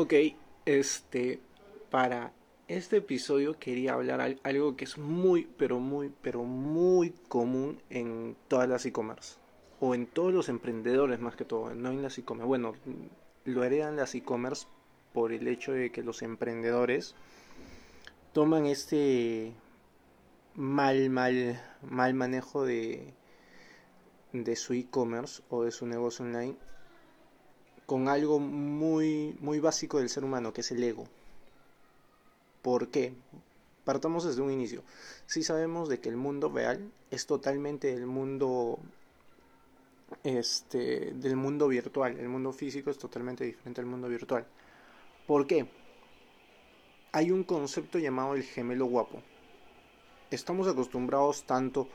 Ok, este, para este episodio quería hablar algo que es muy, pero muy, pero muy común en todas las e-commerce. O en todos los emprendedores más que todo, no en las e-commerce. Bueno, lo heredan las e-commerce por el hecho de que los emprendedores toman este mal, mal, mal manejo de, de su e-commerce o de su negocio online con algo muy, muy básico del ser humano, que es el ego. ¿Por qué? Partamos desde un inicio. Si sabemos de que el mundo real es totalmente el mundo este del mundo virtual. El mundo físico es totalmente diferente al mundo virtual. ¿Por qué? Hay un concepto llamado el gemelo guapo. Estamos acostumbrados tanto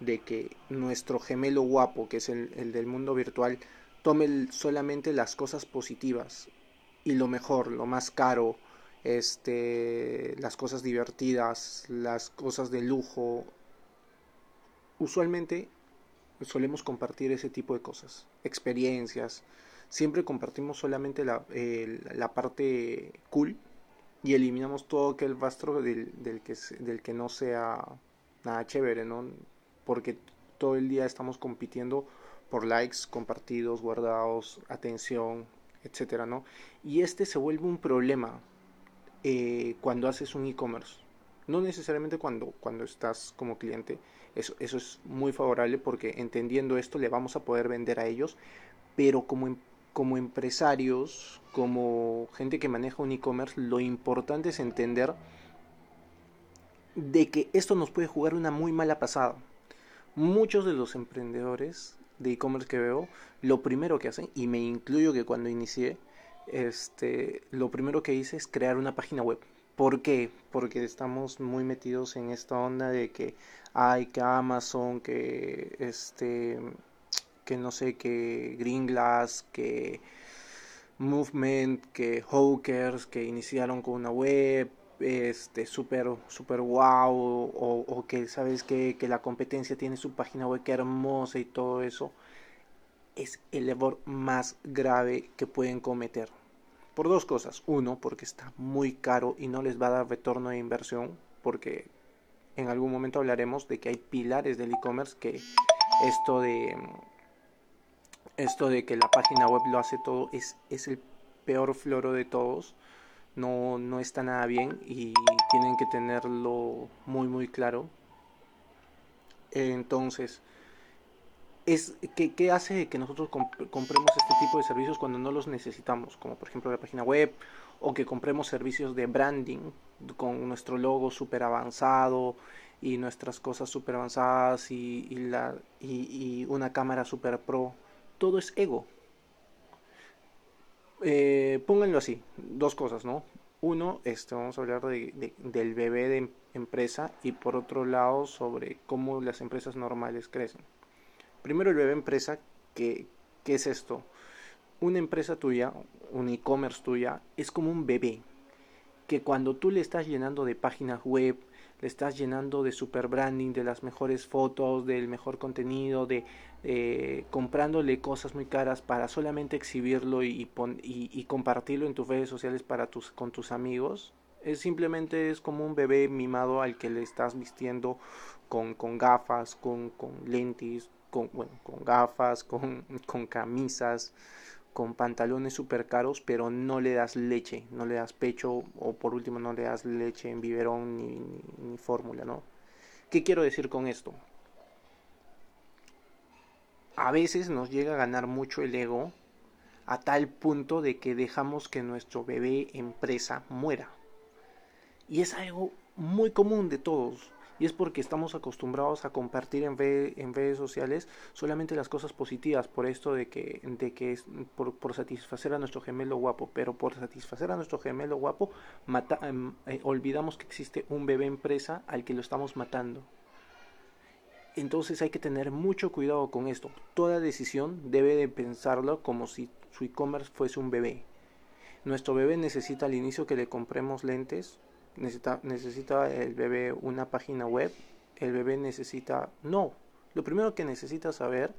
de que nuestro gemelo guapo, que es el del mundo virtual, tome solamente las cosas positivas y lo mejor, lo más caro, este, las cosas divertidas, las cosas de lujo. Usualmente solemos compartir ese tipo de cosas, experiencias. Siempre compartimos solamente la, la parte cool y eliminamos todo aquel rastro del, del, que, del que no sea nada chévere, ¿no? Porque todo el día estamos compitiendo por likes, compartidos, guardados, atención, etcétera, ¿no? Y este se vuelve un problema eh, cuando haces un e-commerce. No necesariamente cuando, cuando estás como cliente. Eso, eso es muy favorable porque entendiendo esto le vamos a poder vender a ellos. Pero como, em, como empresarios, como gente que maneja un e-commerce, lo importante es entender de que esto nos puede jugar una muy mala pasada. Muchos de los emprendedores de e-commerce que veo, lo primero que hacen, y me incluyo que cuando inicié, este, lo primero que hice es crear una página web. ¿Por qué? Porque estamos muy metidos en esta onda de que hay que Amazon, que este, que no sé, que Green Glass, que Movement, que Hawkers, que iniciaron con una web, este super super wow o, que sabes que, que, la competencia tiene su página web que hermosa y todo eso es el error más grave que pueden cometer. Por dos cosas. Uno porque está muy caro y no les va a dar retorno de inversión porque en algún momento hablaremos de que hay pilares del e-commerce que esto de esto de que la página web lo hace todo es, es el peor floro de todos no, no está nada bien y tienen que tenerlo muy muy claro. Entonces, es ¿qué, qué hace que nosotros compremos este tipo de servicios cuando no los necesitamos? Como por ejemplo la página web o que compremos servicios de branding con nuestro logo súper avanzado y nuestras cosas súper avanzadas y, y, la, y, y una cámara súper pro. Todo es ego eh, pónganlo así, dos cosas, ¿no? Uno, este, vamos a hablar de, del bebé de empresa y por otro lado sobre cómo las empresas normales crecen. Primero el bebé empresa, ¿qué, qué es esto? Una empresa tuya, un e-commerce tuya, es como un bebé que cuando tú le estás llenando de páginas web, le estás llenando de super branding, de las mejores fotos, del mejor contenido, de eh, comprándole cosas muy caras para solamente exhibirlo y, compartirlo en tus redes sociales para tus, con tus amigos. Es simplemente es como un bebé mimado al que le estás vistiendo con, gafas, con, con lentes, con, bueno, con gafas, con camisas, con pantalones super caros, pero no le das leche, no le das pecho o por último no le das leche en biberón ni, ni, fórmula, ¿no? ¿Qué quiero decir con esto? A veces nos llega a ganar mucho el ego a tal punto de que dejamos que nuestro bebé empresa muera. Y es algo muy común de todos y es porque estamos acostumbrados a compartir en, redes sociales solamente las cosas positivas por esto de que, de que es por, por satisfacer a nuestro gemelo guapo pero por satisfacer a nuestro gemelo guapo mata, em, eh, olvidamos que existe un bebé empresa al que lo estamos matando. Entonces hay que tener mucho cuidado con esto. Toda decisión debe de pensarlo como si su e-commerce fuese un bebé. Nuestro bebé necesita al inicio que le compremos lentes necesita, necesita el bebé una página web, el bebé necesita... No, lo primero que necesita saber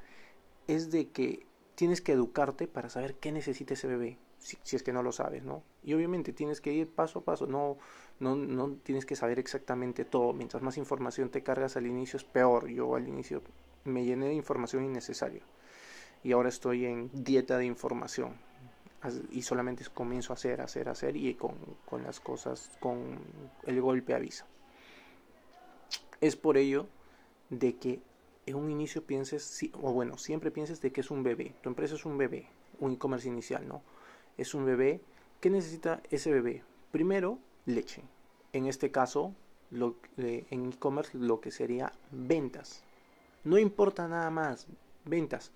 es de que tienes que educarte para saber qué necesita ese bebé, si, si, es que no lo sabes, ¿no? Y obviamente tienes que ir paso a paso, no, no, no tienes que saber exactamente todo. Mientras más información te cargas al inicio es peor. Yo al inicio me llené de información innecesaria y ahora estoy en dieta de información y solamente comienzo a hacer, hacer, hacer y con, con las cosas, con el golpe avisa. Es por ello de que en un inicio pienses, o bueno, siempre pienses de que es un bebé. Tu empresa es un bebé, un e-commerce inicial, ¿no? Es un bebé. ¿Qué necesita ese bebé? Primero, leche. En este caso, lo, eh, en e-commerce lo que sería ventas. No importa nada más, ventas.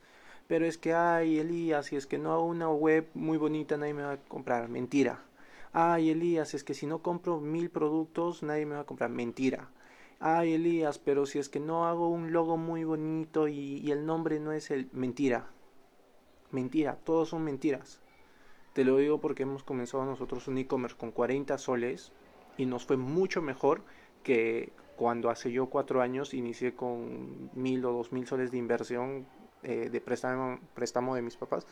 Pero es que, ay, Elías, si es que no hago una web muy bonita, nadie me va a comprar. Mentira. Ay, Elías, es que si no compro mil productos, nadie me va a comprar. Mentira ay Elías, pero si es que no hago un logo muy bonito y, el nombre no es el... Mentira, mentira, todos son mentiras. Te lo digo porque hemos comenzado nosotros un e-commerce con 40 soles y nos fue mucho mejor que cuando hace yo cuatro años inicié con mil o dos mil soles de inversión eh, de préstamo, préstamo de mis papás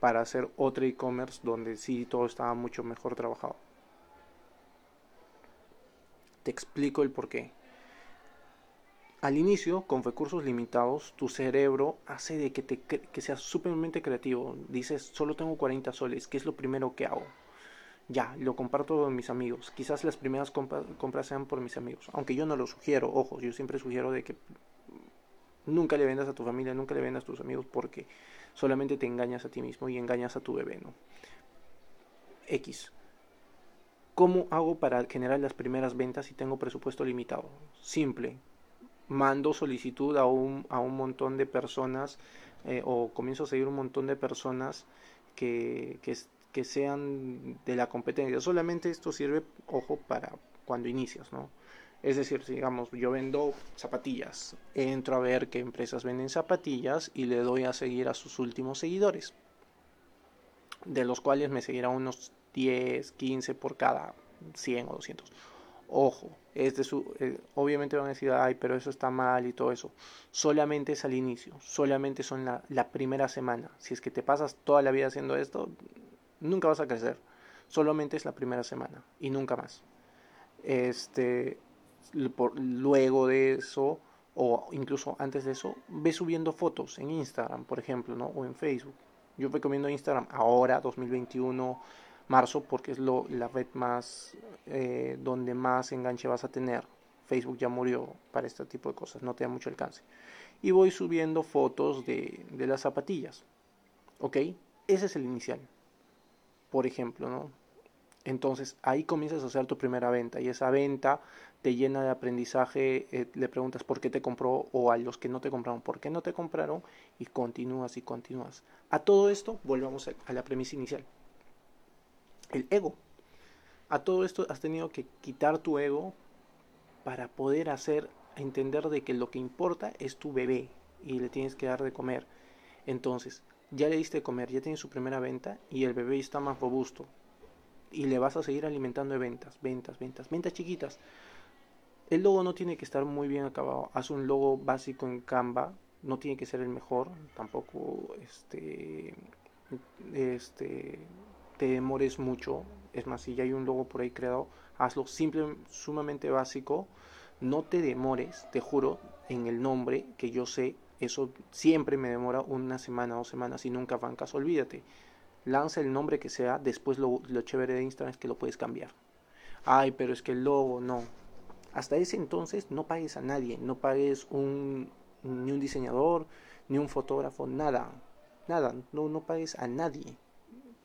para hacer otro e-commerce donde sí todo estaba mucho mejor trabajado. Te explico el por qué. Al inicio, con recursos limitados, tu cerebro hace de que, te, que seas súpermente creativo. Dices, solo tengo 40 soles, ¿qué es lo primero que hago? Ya, lo comparto con mis amigos. Quizás las primeras compras sean por mis amigos. Aunque yo no lo sugiero, ojo, yo siempre sugiero de que nunca le vendas a tu familia, nunca le vendas a tus amigos porque solamente te engañas a ti mismo y engañas a tu bebé, ¿no? X. ¿Cómo hago para generar las primeras ventas si tengo presupuesto limitado? Simple, mando solicitud a un, a un montón de personas eh, o comienzo a seguir un montón de personas que, que, que, sean de la competencia. Solamente esto sirve, ojo, para cuando inicias, ¿no? Es decir, digamos, yo vendo zapatillas, entro a ver qué empresas venden zapatillas y le doy a seguir a sus últimos seguidores, de los cuales me seguirá unos 10, 15 por cada 100 o 200 Ojo, es de su, eh, obviamente van a decir, ay, pero eso está mal y todo eso. Solamente es al inicio, solamente son la, la primera semana. Si es que te pasas toda la vida haciendo esto, nunca vas a crecer. Solamente es la primera semana y nunca más. Este, luego de eso, o incluso antes de eso, ve subiendo fotos en Instagram, por ejemplo, ¿no? o en Facebook. Yo recomiendo Instagram ahora, 2021 marzo porque es lo, la red más eh, donde más enganche vas a tener. Facebook ya murió para este tipo de cosas, no te da mucho alcance. Y voy subiendo fotos de, de las zapatillas. ¿Ok? Ese es el inicial. Por ejemplo, ¿no? Entonces ahí comienzas a hacer tu primera venta y esa venta te llena de aprendizaje, eh, le preguntas por qué te compró o a los que no te compraron por qué no te compraron y continúas y continúas. A todo esto volvamos a la premisa inicial el ego. A todo esto has tenido que quitar tu ego para poder hacer entender de que lo que importa es tu bebé y le tienes que dar de comer. Entonces, ya le diste de comer, ya tienes su primera venta y el bebé está más robusto. Y le vas a seguir alimentando de ventas, ventas, ventas, ventas chiquitas. El logo no tiene que estar muy bien acabado. Haz un logo básico en Canva. No tiene que ser el mejor. Tampoco este, este te demores mucho. Es más, si ya hay un logo por ahí creado, hazlo simple, sumamente básico. No te demores, te juro, en el nombre que yo sé, eso siempre me demora una semana, dos semanas y nunca arrancas. Olvídate. Lanza el nombre que sea, después lo, lo chévere de Instagram es que lo puedes cambiar. Ay, pero es que el logo no. Hasta ese entonces no pagues a nadie, no pagues un, ni un diseñador, ni un fotógrafo, nada, nada, no, no pagues a nadie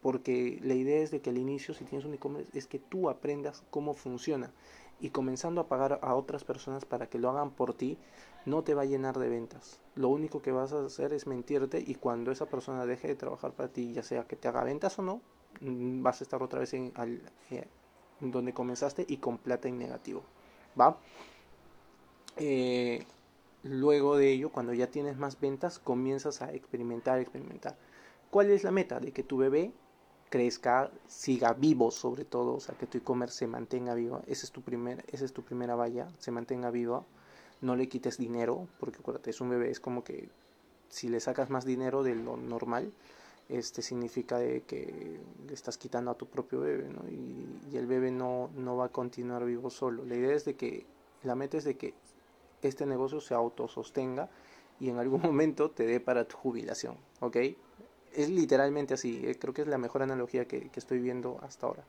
porque la idea es de que al inicio, si tienes un e-commerce, es que tú aprendas cómo funciona y comenzando a pagar a otras personas para que lo hagan por ti, no te va a llenar de ventas. Lo único que vas a hacer es mentirte y cuando esa persona deje de trabajar para ti, ya sea que te haga ventas o no, mm, vas a estar otra vez en eh, donde comenzaste y con plata en negativo. ¿Va? Eh, luego de ello, cuando ya tienes más ventas, comienzas a experimentar, experimentar. ¿Cuál es la meta? De que tu bebé crezca, siga vivo sobre todo, o sea, que tu e-commerce se mantenga vivo, esa es tu, primer, esa es tu primera valla, se mantenga vivo, no le quites dinero, porque acuérdate, es un bebé, es como que si le sacas más dinero de lo normal, este significa de que le estás quitando a tu propio bebé, ¿no? Y, el bebé no, no va a continuar vivo solo. La idea es de que, la meta es de que este negocio se autosostenga y en algún momento te dé para tu jubilación, ¿ok? Es literalmente así, eh, creo que es la mejor analogía que estoy viendo hasta ahora.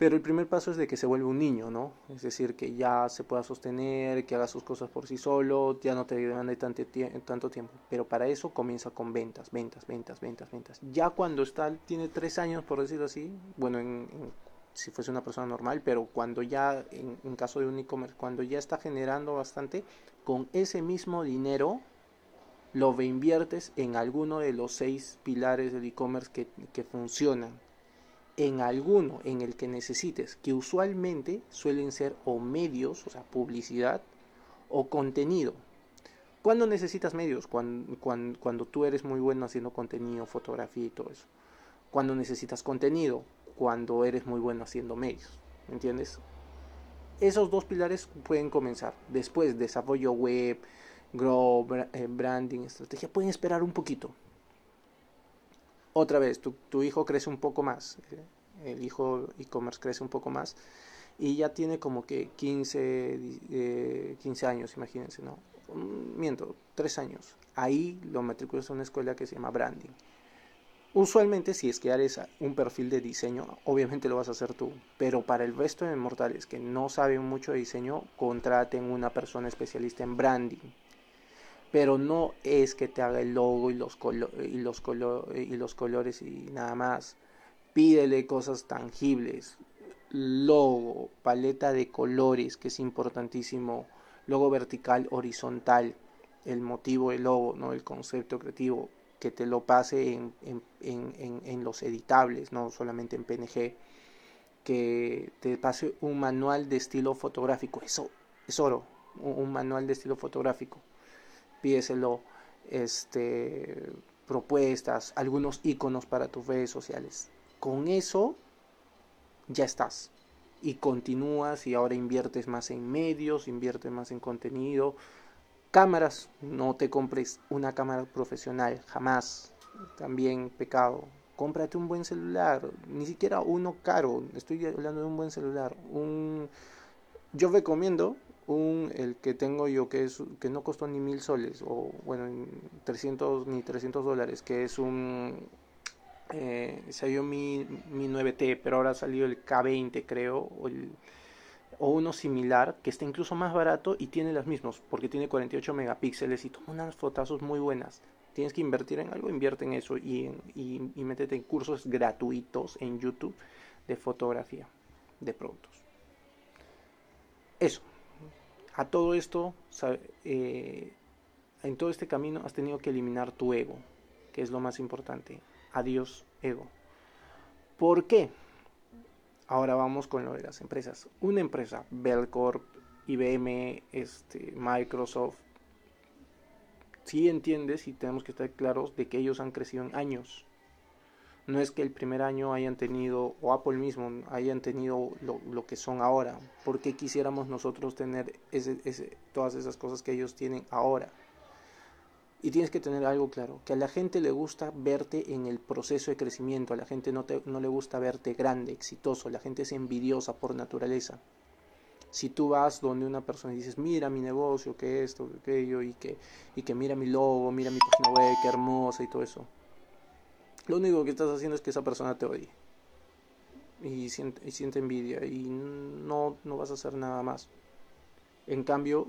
Pero el primer paso es de que se vuelva un niño, ¿no? Es decir, que ya se pueda sostener, que haga sus cosas por sí solo, ya no te demande tanto, tiempo. Pero para eso comienza con ventas, ventas, ventas, ventas, ventas. Ya cuando está, tiene tres años, por decirlo así, bueno, en, si fuese una persona normal, pero cuando ya, en, en caso de un e-commerce, cuando ya está generando bastante, con ese mismo dinero lo inviertes en alguno de los seis pilares del e-commerce que funcionan en alguno en el que necesites, que usualmente suelen ser o medios, o sea, publicidad, o contenido. ¿Cuándo necesitas medios? Cuando, cuando, cuando, tú eres muy bueno haciendo contenido, fotografía y todo eso. Cuando necesitas contenido, cuando eres muy bueno haciendo medios. ¿Entiendes? Esos dos pilares pueden comenzar. Después, desarrollo web, grow, branding, estrategia, pueden esperar un poquito otra vez, tu, tu hijo crece un poco más, eh, el hijo e-commerce crece un poco más y ya tiene como que 15, eh, 15 años, imagínense, ¿no? Miento, 3 años. Ahí lo matriculas a una escuela que se llama branding. Usualmente, si es que eres un perfil de diseño, obviamente lo vas a hacer tú. Pero para el resto de mortales que no saben mucho de diseño, contraten una persona especialista en branding pero no es que te haga el logo y los, y los, y los colores y nada más. Pídele cosas tangibles, logo, paleta de colores, que es importantísimo, logo vertical, horizontal, el motivo del logo, ¿no? el concepto creativo, que te lo pase en, en, en, en los editables, no solamente en PNG, que te pase un manual de estilo fotográfico, eso es oro, un manual de estilo fotográfico pídeselo este, propuestas, algunos iconos para tus redes sociales. Con eso ya estás. Y continúas y ahora inviertes más en medios, inviertes más en contenido. Cámaras, no te compres una cámara profesional, jamás. También pecado. Cómprate un buen celular, ni siquiera uno caro. Estoy hablando de un buen celular. Un... Yo recomiendo un, el que tengo yo que es que no costó ni mil soles o bueno 300 ni 300 dólares que es un eh, salió mi, mi 9T pero ahora salió el K20 creo o, uno similar que está incluso más barato y tiene las mismas porque tiene 48 megapíxeles y toma unas fotazos muy buenas. Tienes que invertir en algo invierte en eso y, y, y métete en cursos gratuitos en YouTube de fotografía de productos. Eso a todo esto, eh, en todo este camino has tenido que eliminar tu ego, que es lo más importante. Adiós, ego. ¿Por qué? Ahora vamos con lo de las empresas. Una empresa, Bellcorp, IBM, este, Microsoft, sí entiendes y tenemos que estar claros de que ellos han crecido en años no es que el primer año hayan tenido, o Apple mismo, hayan tenido lo, lo que son ahora. porque quisiéramos nosotros tener ese, ese, todas esas cosas que ellos tienen ahora? Y tienes que tener algo claro, que a la gente le gusta verte en el proceso de crecimiento, a la gente no, te, no le gusta verte grande, exitoso, la gente es envidiosa por naturaleza. Si tú vas donde una persona y dices, mira mi negocio, que esto, que aquello, y que, y que mira mi logo, mira mi página web, qué hermosa y todo eso, lo único que estás haciendo es que esa persona te odie. Y siente, envidia. Y no, no vas a hacer nada más. En cambio,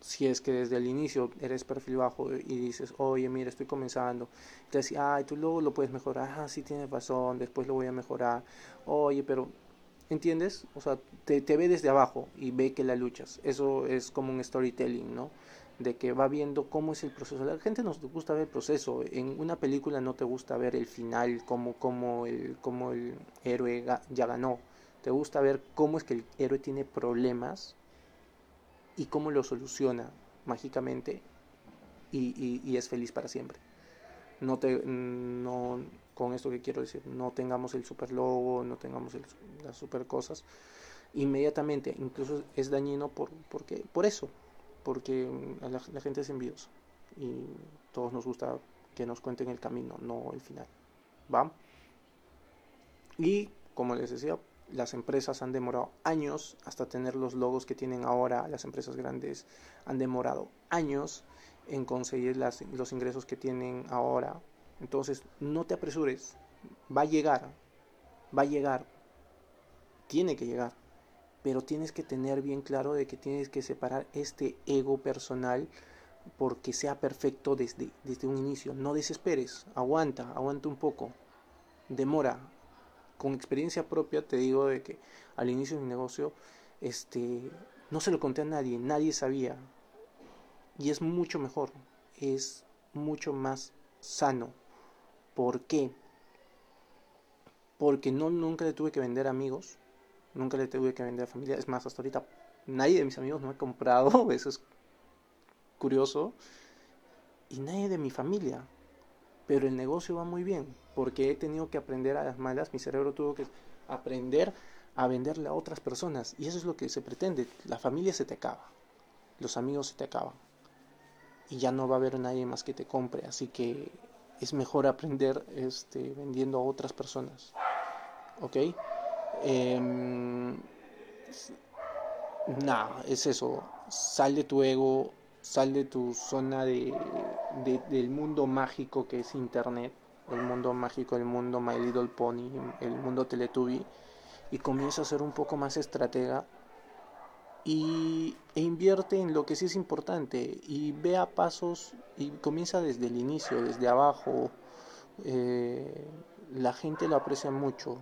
si es que desde el inicio eres perfil bajo y dices, oye, mira, estoy comenzando, y te decís, ay, tú luego lo puedes mejorar, ah, sí tienes razón, después lo voy a mejorar, oye, pero, ¿entiendes? O sea, te, te ve desde abajo y ve que la luchas, eso es como un storytelling, ¿no? De que va viendo cómo es el proceso. La gente nos gusta ver el proceso. En una película no te gusta ver el final, cómo, cómo, el, cómo el héroe ya ganó. Te gusta ver cómo es que el héroe tiene problemas y cómo lo soluciona mágicamente y, y, es feliz para siempre. No te, no, con esto que quiero decir, no tengamos el super logo, no tengamos el, las super cosas. Inmediatamente, incluso es dañino por, porque, por eso, porque la, la gente es envidiosa. y todos nos gusta que nos cuenten el camino, no el final. ¿Va? Y como les decía, las empresas han demorado años hasta tener los logos que tienen ahora, las empresas grandes han demorado años en conseguir los ingresos que tienen ahora. Entonces, no te apresures, va a llegar, va a llegar, tiene que llegar, pero tienes que tener bien claro de que tienes que separar este ego personal porque sea perfecto desde, desde un inicio. No desesperes, aguanta, aguanta un poco, demora. Con experiencia propia te digo de que al inicio de mi negocio, este, no se lo conté a nadie, nadie sabía. Y es mucho mejor, es mucho más sano. ¿Por qué? Porque no, nunca le tuve que vender amigos, nunca le tuve que vender a familia. Es más, hasta ahorita nadie de mis amigos me ha comprado, eso es curioso, y nadie de mi familia. Pero el negocio va muy bien, porque he tenido que aprender a las malas, mi cerebro tuvo que aprender a venderle a otras personas, y eso es lo que se pretende. La familia se te acaba, los amigos se te acaban, y ya no va a haber nadie más que te compre, así que es mejor aprender este, vendiendo a otras personas. ¿Ok? Eh, nada, es eso. Sal de tu ego, sal de tu zona de, del mundo mágico que es Internet, el mundo mágico, el mundo My Little Pony, el mundo Teletubby, y comienza a ser un poco más estratega y, e invierte en lo que sí es importante y vea pasos y comienza desde el inicio, desde abajo. Eh, la gente lo aprecia mucho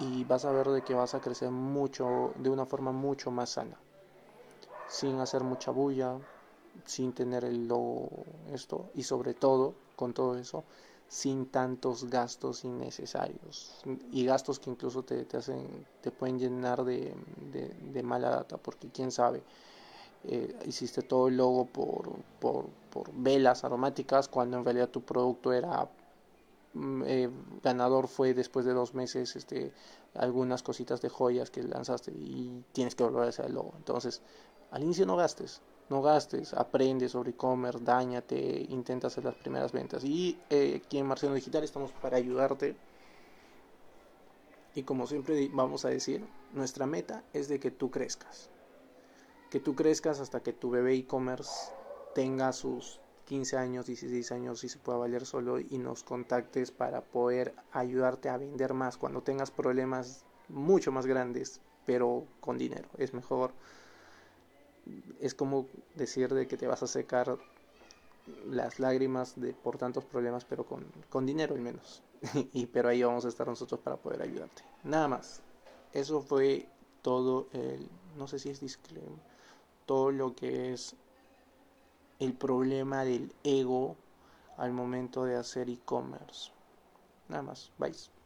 y vas a ver de que vas a crecer mucho, de una forma mucho más sana, sin hacer mucha bulla, sin tener el logo esto y sobre todo con todo eso sin tantos gastos innecesarios. Y gastos que incluso te, te hacen te pueden llenar de, de, mala data porque quién sabe eh, hiciste todo el logo por, por, por, velas aromáticas cuando en realidad tu producto era eh, ganador fue después de dos meses este algunas cositas de joyas que lanzaste y tienes que volver a hacer logo entonces al inicio no gastes no gastes, aprende sobre e-commerce, dañate, intenta hacer las primeras ventas. Y eh, aquí en Marciano Digital estamos para ayudarte. Y como siempre vamos a decir, nuestra meta es de que tú crezcas. Que tú crezcas hasta que tu bebé e-commerce tenga sus 15 años, 16 años y se pueda valer solo y nos contactes para poder ayudarte a vender más cuando tengas problemas mucho más grandes, pero con dinero. Es mejor es como decir de que te vas a secar las lágrimas de por tantos problemas, pero con, con dinero al menos. y pero ahí vamos a estar nosotros para poder ayudarte. Nada más. Eso fue todo el, no sé si es disclaimer, todo lo que es el problema del ego al momento de hacer e-commerce. Nada más. Bye.